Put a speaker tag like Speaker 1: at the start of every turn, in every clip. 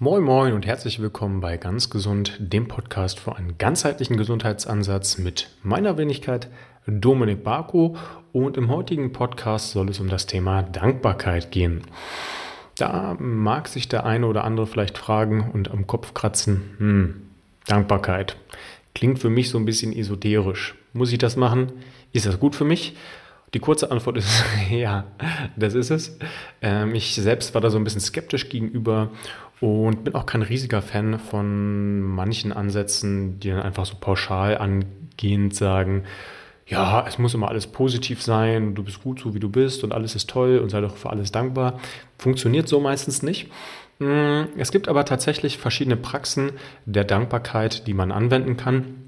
Speaker 1: Moin Moin und herzlich willkommen bei Ganz Gesund, dem Podcast für einen ganzheitlichen Gesundheitsansatz mit meiner Wenigkeit Dominik Barko und im heutigen Podcast soll es um das Thema Dankbarkeit gehen. Da mag sich der eine oder andere vielleicht fragen und am Kopf kratzen, hm, Dankbarkeit. Klingt für mich so ein bisschen esoterisch. Muss ich das machen? Ist das gut für mich? Die kurze Antwort ist ja, das ist es. Ähm, ich selbst war da so ein bisschen skeptisch gegenüber und bin auch kein riesiger Fan von manchen Ansätzen, die dann einfach so pauschal angehend sagen, ja, es muss immer alles positiv sein, du bist gut so wie du bist und alles ist toll und sei doch für alles dankbar. Funktioniert so meistens nicht. Mm, es gibt aber tatsächlich verschiedene Praxen der Dankbarkeit, die man anwenden kann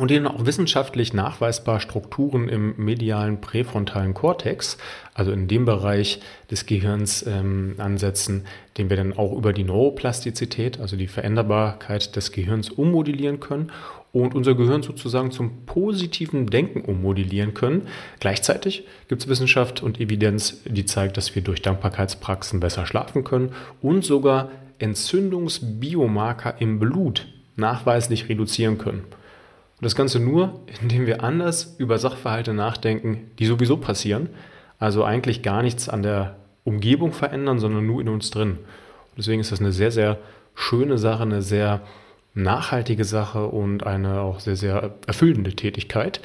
Speaker 1: und denen auch wissenschaftlich nachweisbar Strukturen im medialen präfrontalen Kortex, also in dem Bereich des Gehirns ähm, ansetzen, den wir dann auch über die Neuroplastizität, also die Veränderbarkeit des Gehirns ummodellieren können und unser Gehirn sozusagen zum positiven Denken ummodellieren können. Gleichzeitig gibt es Wissenschaft und Evidenz, die zeigt, dass wir durch Dankbarkeitspraxen besser schlafen können und sogar Entzündungsbiomarker im Blut nachweislich reduzieren können. Und das Ganze nur, indem wir anders über Sachverhalte nachdenken, die sowieso passieren. Also eigentlich gar nichts an der Umgebung verändern, sondern nur in uns drin. Und deswegen ist das eine sehr, sehr schöne Sache, eine sehr nachhaltige Sache und eine auch sehr, sehr erfüllende Tätigkeit.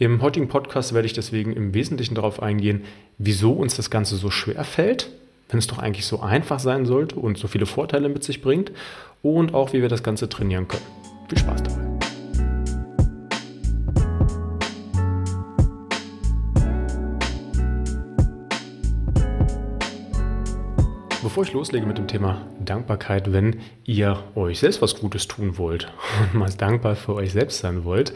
Speaker 1: Im heutigen Podcast werde ich deswegen im Wesentlichen darauf eingehen, wieso uns das Ganze so schwer fällt, wenn es doch eigentlich so einfach sein sollte und so viele Vorteile mit sich bringt und auch, wie wir das Ganze trainieren können. Viel Spaß dabei. Bevor ich loslege mit dem Thema Dankbarkeit, wenn ihr euch selbst was Gutes tun wollt und mal dankbar für euch selbst sein wollt,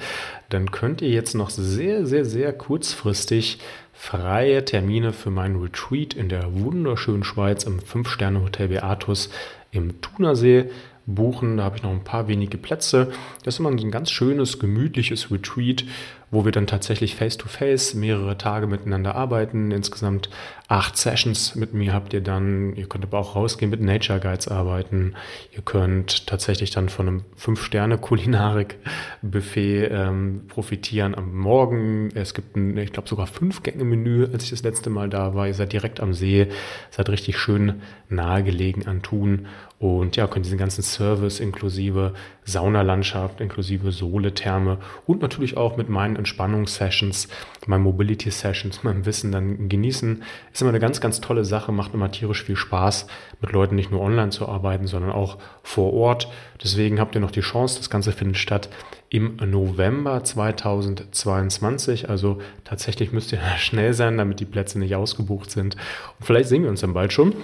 Speaker 1: dann könnt ihr jetzt noch sehr, sehr, sehr kurzfristig freie Termine für meinen Retreat in der wunderschönen Schweiz im 5-Sterne-Hotel Beatus im Thunersee buchen. Da habe ich noch ein paar wenige Plätze. Das ist immer ein ganz schönes, gemütliches Retreat, wo wir dann tatsächlich face-to-face -face mehrere Tage miteinander arbeiten. Insgesamt acht Sessions mit mir habt ihr dann. Ihr könnt aber auch rausgehen mit Nature Guides arbeiten. Ihr könnt tatsächlich dann von einem Fünf-Sterne-Kulinarik-Buffet ähm, profitieren am Morgen. Es gibt ein, ich glaube, sogar Fünf-Gänge-Menü, als ich das letzte Mal da war. Ihr seid direkt am See, seid richtig schön nahegelegen an Thun und ja, könnt diesen ganzen Service inklusive Saunalandschaft, inklusive Sohle-Therme und natürlich auch mit meinen Entspannungssessions, meinen Mobility-Sessions, meinem Wissen dann genießen. Ist immer eine ganz, ganz tolle Sache, macht immer tierisch viel Spaß, mit Leuten nicht nur online zu arbeiten, sondern auch vor Ort. Deswegen habt ihr noch die Chance, das Ganze findet statt im November 2022. Also tatsächlich müsst ihr schnell sein, damit die Plätze nicht ausgebucht sind. Und vielleicht sehen wir uns dann bald schon.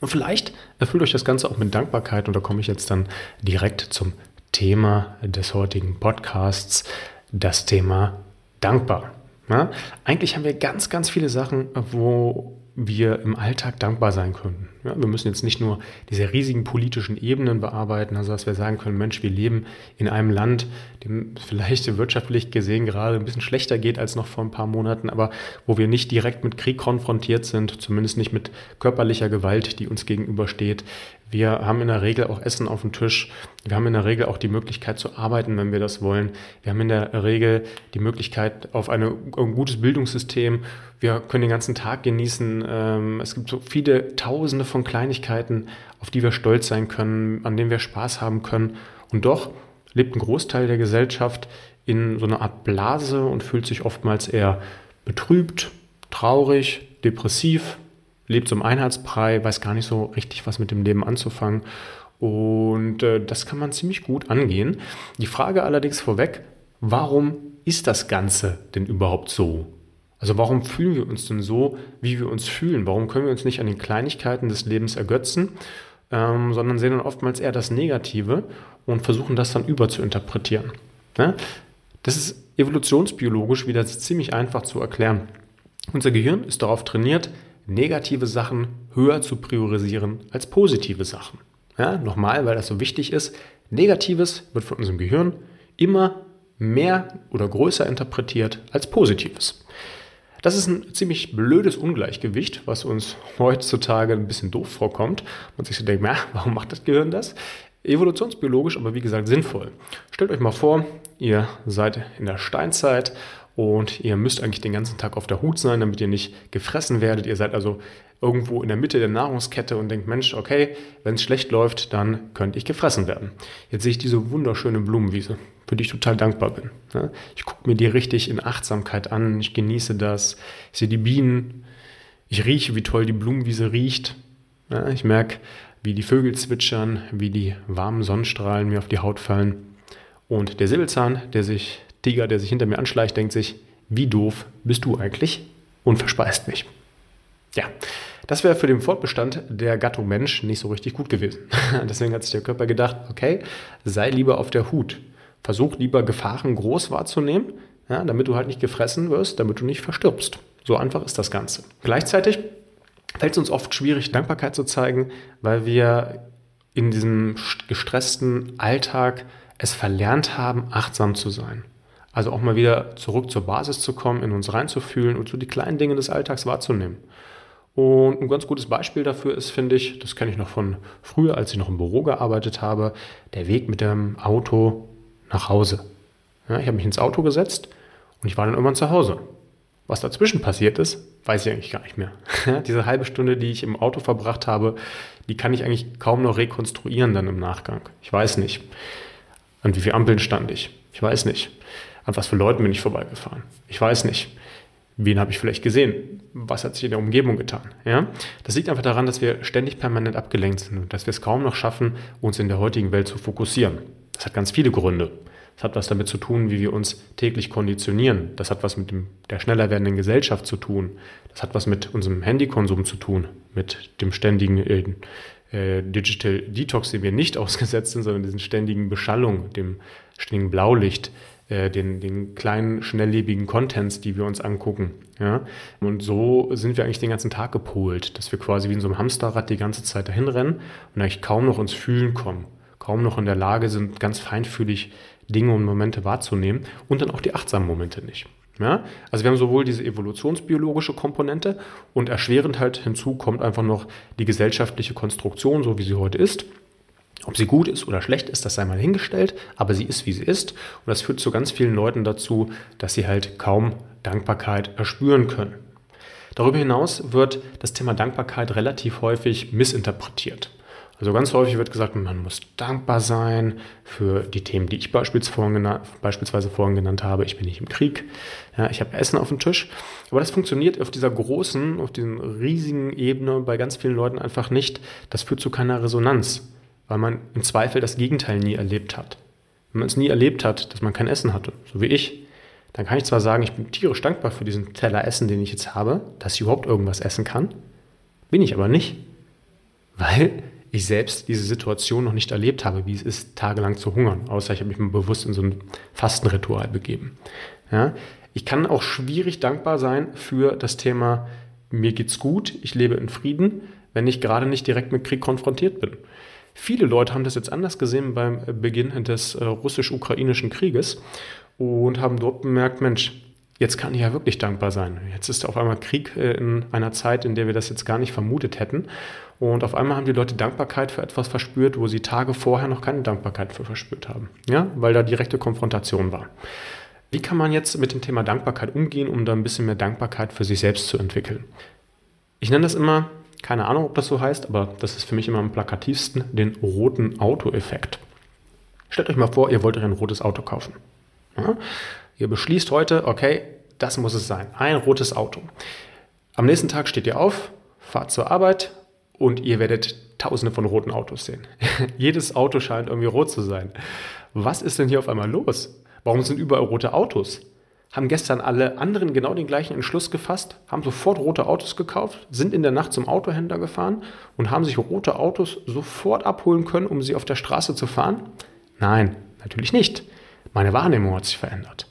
Speaker 1: Und vielleicht erfüllt euch das Ganze auch mit Dankbarkeit und da komme ich jetzt dann direkt zum Thema des heutigen Podcasts, das Thema dankbar. Ja, eigentlich haben wir ganz, ganz viele Sachen, wo wir im Alltag dankbar sein können. Ja, wir müssen jetzt nicht nur diese riesigen politischen Ebenen bearbeiten, also dass wir sagen können, Mensch, wir leben in einem Land, dem vielleicht wirtschaftlich gesehen gerade ein bisschen schlechter geht als noch vor ein paar Monaten, aber wo wir nicht direkt mit Krieg konfrontiert sind, zumindest nicht mit körperlicher Gewalt, die uns gegenübersteht. Wir haben in der Regel auch Essen auf dem Tisch. Wir haben in der Regel auch die Möglichkeit zu arbeiten, wenn wir das wollen. Wir haben in der Regel die Möglichkeit auf eine, ein gutes Bildungssystem. Wir können den ganzen Tag genießen. Ähm, es gibt so viele Tausende von Kleinigkeiten, auf die wir stolz sein können, an denen wir Spaß haben können. Und doch lebt ein Großteil der Gesellschaft in so einer Art Blase und fühlt sich oftmals eher betrübt, traurig, depressiv, lebt im Einheitsbrei, weiß gar nicht so richtig, was mit dem Leben anzufangen. Und äh, das kann man ziemlich gut angehen. Die Frage allerdings vorweg, warum ist das Ganze denn überhaupt so? Also warum fühlen wir uns denn so, wie wir uns fühlen? Warum können wir uns nicht an den Kleinigkeiten des Lebens ergötzen, ähm, sondern sehen dann oftmals eher das Negative und versuchen das dann überzuinterpretieren? Ne? Das ist evolutionsbiologisch wieder ziemlich einfach zu erklären. Unser Gehirn ist darauf trainiert, negative Sachen höher zu priorisieren als positive Sachen. Ja, nochmal, weil das so wichtig ist. Negatives wird von unserem Gehirn immer mehr oder größer interpretiert als Positives. Das ist ein ziemlich blödes Ungleichgewicht, was uns heutzutage ein bisschen doof vorkommt. Und sich so denkt, na, warum macht das Gehirn das? Evolutionsbiologisch, aber wie gesagt sinnvoll. Stellt euch mal vor, ihr seid in der Steinzeit und ihr müsst eigentlich den ganzen Tag auf der Hut sein, damit ihr nicht gefressen werdet. Ihr seid also irgendwo in der Mitte der Nahrungskette und denkt, Mensch, okay, wenn es schlecht läuft, dann könnte ich gefressen werden. Jetzt sehe ich diese wunderschöne Blumenwiese, für die ich total dankbar bin. Ich gucke mir die richtig in Achtsamkeit an, ich genieße das, ich sehe die Bienen, ich rieche, wie toll die Blumenwiese riecht. Ich merke, wie die Vögel zwitschern, wie die warmen Sonnenstrahlen mir auf die Haut fallen. Und der Säbelzahn, der sich, Tiger, der sich hinter mir anschleicht, denkt sich, wie doof bist du eigentlich? Und verspeist mich. Ja, das wäre für den Fortbestand der Gattung Mensch nicht so richtig gut gewesen. Deswegen hat sich der Körper gedacht, okay, sei lieber auf der Hut. Versuch lieber Gefahren groß wahrzunehmen, ja, damit du halt nicht gefressen wirst, damit du nicht verstirbst. So einfach ist das Ganze. Gleichzeitig fällt es uns oft schwierig, Dankbarkeit zu zeigen, weil wir in diesem gestressten Alltag es verlernt haben, achtsam zu sein. Also auch mal wieder zurück zur Basis zu kommen, in uns reinzufühlen und so die kleinen Dinge des Alltags wahrzunehmen. Und ein ganz gutes Beispiel dafür ist, finde ich, das kenne ich noch von früher, als ich noch im Büro gearbeitet habe, der Weg mit dem Auto nach Hause. Ja, ich habe mich ins Auto gesetzt und ich war dann irgendwann zu Hause. Was dazwischen passiert ist, weiß ich eigentlich gar nicht mehr. Diese halbe Stunde, die ich im Auto verbracht habe, die kann ich eigentlich kaum noch rekonstruieren dann im Nachgang. Ich weiß nicht. An wie vielen Ampeln stand ich? Ich weiß nicht. An was für Leuten bin ich vorbeigefahren? Ich weiß nicht. Wen habe ich vielleicht gesehen? Was hat sich in der Umgebung getan? Ja? Das liegt einfach daran, dass wir ständig permanent abgelenkt sind und dass wir es kaum noch schaffen, uns in der heutigen Welt zu fokussieren. Das hat ganz viele Gründe. Das hat was damit zu tun, wie wir uns täglich konditionieren. Das hat was mit dem, der schneller werdenden Gesellschaft zu tun. Das hat was mit unserem Handykonsum zu tun, mit dem ständigen äh, äh Digital Detox, dem wir nicht ausgesetzt sind, sondern diesen ständigen Beschallung, dem ständigen Blaulicht, äh, den, den kleinen, schnelllebigen Contents, die wir uns angucken. Ja? Und so sind wir eigentlich den ganzen Tag gepolt, dass wir quasi wie in so einem Hamsterrad die ganze Zeit dahin rennen und eigentlich kaum noch ins Fühlen kommen, kaum noch in der Lage sind, ganz feinfühlig Dinge und Momente wahrzunehmen und dann auch die achtsamen Momente nicht. Ja? Also wir haben sowohl diese evolutionsbiologische Komponente und erschwerend halt hinzu kommt einfach noch die gesellschaftliche Konstruktion, so wie sie heute ist. Ob sie gut ist oder schlecht ist, das sei mal hingestellt, aber sie ist, wie sie ist. Und das führt zu ganz vielen Leuten dazu, dass sie halt kaum Dankbarkeit erspüren können. Darüber hinaus wird das Thema Dankbarkeit relativ häufig missinterpretiert. Also ganz häufig wird gesagt, man muss dankbar sein für die Themen, die ich beispielsweise vorhin genannt habe. Ich bin nicht im Krieg, ja, ich habe Essen auf dem Tisch. Aber das funktioniert auf dieser großen, auf diesen riesigen Ebene bei ganz vielen Leuten einfach nicht. Das führt zu keiner Resonanz weil man im Zweifel das Gegenteil nie erlebt hat. Wenn man es nie erlebt hat, dass man kein Essen hatte, so wie ich, dann kann ich zwar sagen, ich bin tierisch dankbar für diesen Teller Essen, den ich jetzt habe, dass ich überhaupt irgendwas essen kann, bin ich aber nicht, weil ich selbst diese Situation noch nicht erlebt habe, wie es ist, tagelang zu hungern, außer ich habe mich mal bewusst in so ein Fastenritual begeben. Ja? Ich kann auch schwierig dankbar sein für das Thema, mir geht's gut, ich lebe in Frieden, wenn ich gerade nicht direkt mit Krieg konfrontiert bin. Viele Leute haben das jetzt anders gesehen beim Beginn des äh, russisch-ukrainischen Krieges und haben dort bemerkt, Mensch, jetzt kann ich ja wirklich dankbar sein. Jetzt ist auf einmal Krieg äh, in einer Zeit, in der wir das jetzt gar nicht vermutet hätten. Und auf einmal haben die Leute Dankbarkeit für etwas verspürt, wo sie Tage vorher noch keine Dankbarkeit für verspürt haben. Ja, weil da direkte Konfrontation war. Wie kann man jetzt mit dem Thema Dankbarkeit umgehen, um da ein bisschen mehr Dankbarkeit für sich selbst zu entwickeln? Ich nenne das immer keine Ahnung, ob das so heißt, aber das ist für mich immer am plakativsten, den roten Auto-Effekt. Stellt euch mal vor, ihr wollt euch ein rotes Auto kaufen. Ja? Ihr beschließt heute, okay, das muss es sein, ein rotes Auto. Am nächsten Tag steht ihr auf, fahrt zur Arbeit und ihr werdet tausende von roten Autos sehen. Jedes Auto scheint irgendwie rot zu sein. Was ist denn hier auf einmal los? Warum sind überall rote Autos? Haben gestern alle anderen genau den gleichen Entschluss gefasst, haben sofort rote Autos gekauft, sind in der Nacht zum Autohändler gefahren und haben sich rote Autos sofort abholen können, um sie auf der Straße zu fahren? Nein, natürlich nicht. Meine Wahrnehmung hat sich verändert.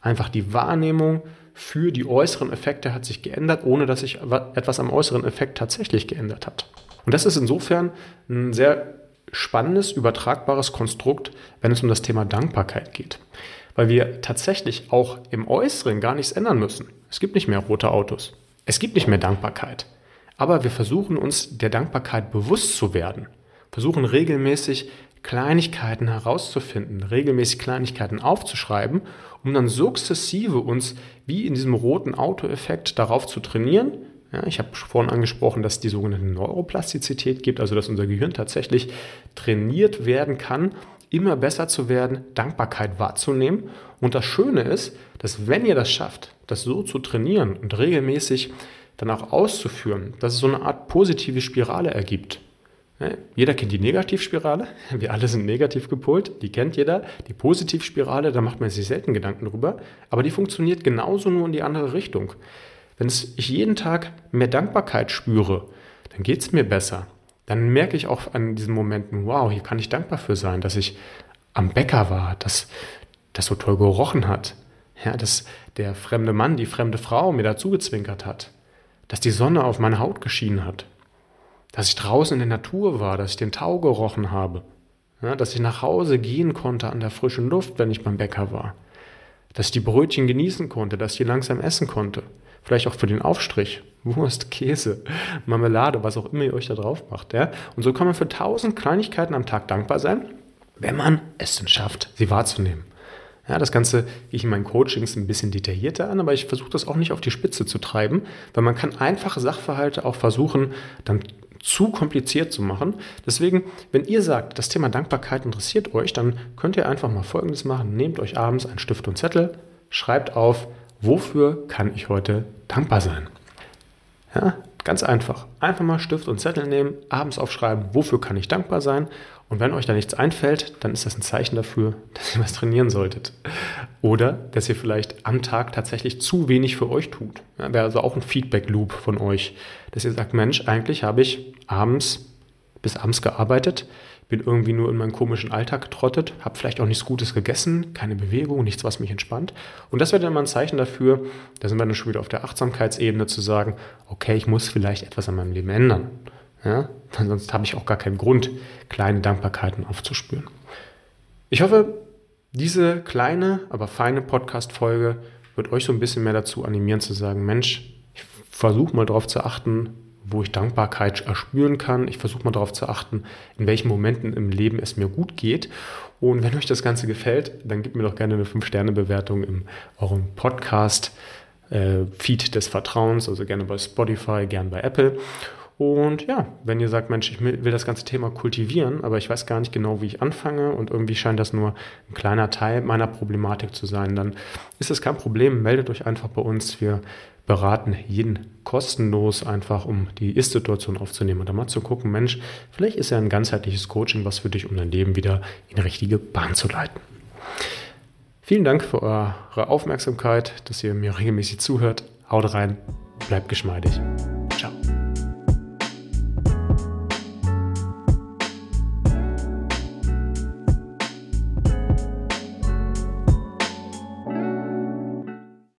Speaker 1: Einfach die Wahrnehmung für die äußeren Effekte hat sich geändert, ohne dass sich etwas am äußeren Effekt tatsächlich geändert hat. Und das ist insofern ein sehr spannendes, übertragbares Konstrukt, wenn es um das Thema Dankbarkeit geht weil wir tatsächlich auch im Äußeren gar nichts ändern müssen. Es gibt nicht mehr rote Autos. Es gibt nicht mehr Dankbarkeit. Aber wir versuchen uns der Dankbarkeit bewusst zu werden. Versuchen regelmäßig Kleinigkeiten herauszufinden, regelmäßig Kleinigkeiten aufzuschreiben, um dann sukzessive uns wie in diesem roten Auto-Effekt darauf zu trainieren. Ja, ich habe vorhin angesprochen, dass es die sogenannte Neuroplastizität gibt, also dass unser Gehirn tatsächlich trainiert werden kann, immer besser zu werden, Dankbarkeit wahrzunehmen. Und das Schöne ist, dass wenn ihr das schafft, das so zu trainieren und regelmäßig dann auch auszuführen, dass es so eine Art positive Spirale ergibt. Jeder kennt die Negativspirale. Wir alle sind negativ gepolt. Die kennt jeder. Die Positivspirale, da macht man sich selten Gedanken drüber. Aber die funktioniert genauso nur in die andere Richtung. Wenn ich jeden Tag mehr Dankbarkeit spüre, dann geht es mir besser. Dann merke ich auch an diesen Momenten, wow, hier kann ich dankbar für sein, dass ich am Bäcker war, dass das so toll gerochen hat. Ja, dass der fremde Mann, die fremde Frau mir dazu gezwinkert hat. Dass die Sonne auf meine Haut geschienen hat, dass ich draußen in der Natur war, dass ich den Tau gerochen habe, ja, dass ich nach Hause gehen konnte an der frischen Luft, wenn ich beim Bäcker war, dass ich die Brötchen genießen konnte, dass ich die langsam essen konnte, vielleicht auch für den Aufstrich, Wurst, Käse, Marmelade, was auch immer ihr euch da drauf macht. Ja? Und so kann man für tausend Kleinigkeiten am Tag dankbar sein, wenn man es denn schafft, sie wahrzunehmen. Ja, das Ganze gehe ich in meinen Coachings ein bisschen detaillierter an, aber ich versuche das auch nicht auf die Spitze zu treiben, weil man kann einfache Sachverhalte auch versuchen, dann zu kompliziert zu machen. Deswegen, wenn ihr sagt, das Thema Dankbarkeit interessiert euch, dann könnt ihr einfach mal Folgendes machen. Nehmt euch abends einen Stift und Zettel, schreibt auf, wofür kann ich heute dankbar sein. Ja, ganz einfach. Einfach mal Stift und Zettel nehmen, abends aufschreiben, wofür kann ich dankbar sein und wenn euch da nichts einfällt, dann ist das ein Zeichen dafür, dass ihr was trainieren solltet. Oder dass ihr vielleicht am Tag tatsächlich zu wenig für euch tut. Ja, Wäre also auch ein Feedback-Loop von euch, dass ihr sagt, Mensch, eigentlich habe ich abends bis abends gearbeitet, bin irgendwie nur in meinen komischen Alltag getrottet, habe vielleicht auch nichts Gutes gegessen, keine Bewegung, nichts, was mich entspannt. Und das wäre dann mal ein Zeichen dafür, da sind wir dann schon wieder auf der Achtsamkeitsebene zu sagen, okay, ich muss vielleicht etwas an meinem Leben ändern. Ja? Sonst habe ich auch gar keinen Grund, kleine Dankbarkeiten aufzuspüren. Ich hoffe, diese kleine, aber feine Podcast-Folge wird euch so ein bisschen mehr dazu animieren zu sagen, Mensch, ich versuche mal darauf zu achten, wo ich Dankbarkeit erspüren kann. Ich versuche mal darauf zu achten, in welchen Momenten im Leben es mir gut geht. Und wenn euch das Ganze gefällt, dann gebt mir doch gerne eine 5-Sterne-Bewertung in eurem Podcast. Äh, Feed des Vertrauens, also gerne bei Spotify, gerne bei Apple. Und ja, wenn ihr sagt, Mensch, ich will das ganze Thema kultivieren, aber ich weiß gar nicht genau, wie ich anfange und irgendwie scheint das nur ein kleiner Teil meiner Problematik zu sein, dann ist das kein Problem. Meldet euch einfach bei uns. Wir beraten jeden kostenlos einfach, um die Ist-Situation aufzunehmen und dann mal zu gucken, Mensch, vielleicht ist ja ein ganzheitliches Coaching was für dich, um dein Leben wieder in die richtige Bahn zu leiten. Vielen Dank für eure Aufmerksamkeit, dass ihr mir regelmäßig zuhört. Haut rein, bleibt geschmeidig.